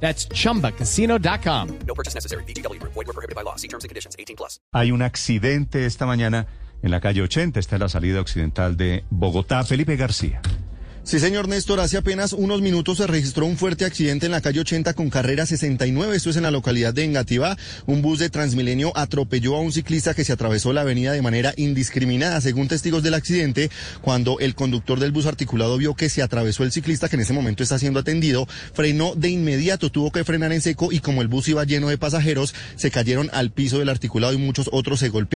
That's chumbacasino.com. No purchase necessary. BGW. Void were prohibited by law. See terms and conditions. 18 plus. Hay un accidente esta mañana en la calle 80, está en la salida occidental de Bogotá. Felipe García. Sí, señor Néstor, hace apenas unos minutos se registró un fuerte accidente en la calle 80 con carrera 69, esto es en la localidad de Engativá. Un bus de Transmilenio atropelló a un ciclista que se atravesó la avenida de manera indiscriminada, según testigos del accidente, cuando el conductor del bus articulado vio que se atravesó el ciclista, que en ese momento está siendo atendido, frenó de inmediato, tuvo que frenar en seco y como el bus iba lleno de pasajeros, se cayeron al piso del articulado y muchos otros se golpearon.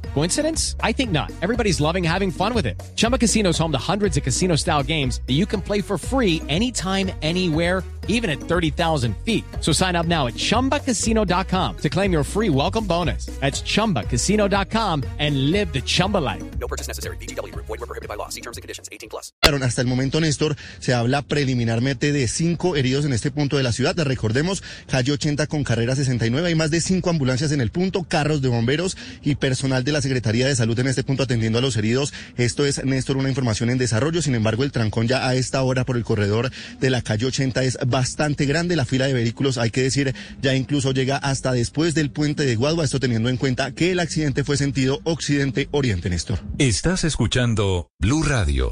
Coincidence? I think not. Everybody's loving having fun with it. Chumba Casino is home to hundreds of casino style games that you can play for free anytime, anywhere, even at 30,000 feet. So sign up now at chumbacasino.com to claim your free welcome bonus. That's chumbacasino.com and live the Chumba life. No purchase necessary. BGW. Void were prohibited by law. See terms and conditions. 18 plus. Hasta el momento, Néstor, se habla preliminarmente de cinco heridos en este punto de la ciudad. Recordemos, calle 80 con carrera 69. Hay más de cinco ambulancias en el punto, carros de bomberos y personal de Secretaría de Salud en este punto atendiendo a los heridos. Esto es, Néstor, una información en desarrollo. Sin embargo, el trancón ya a esta hora por el corredor de la calle 80 es bastante grande. La fila de vehículos, hay que decir, ya incluso llega hasta después del puente de Guadua. Esto teniendo en cuenta que el accidente fue sentido occidente-oriente, Néstor. Estás escuchando Blue Radio.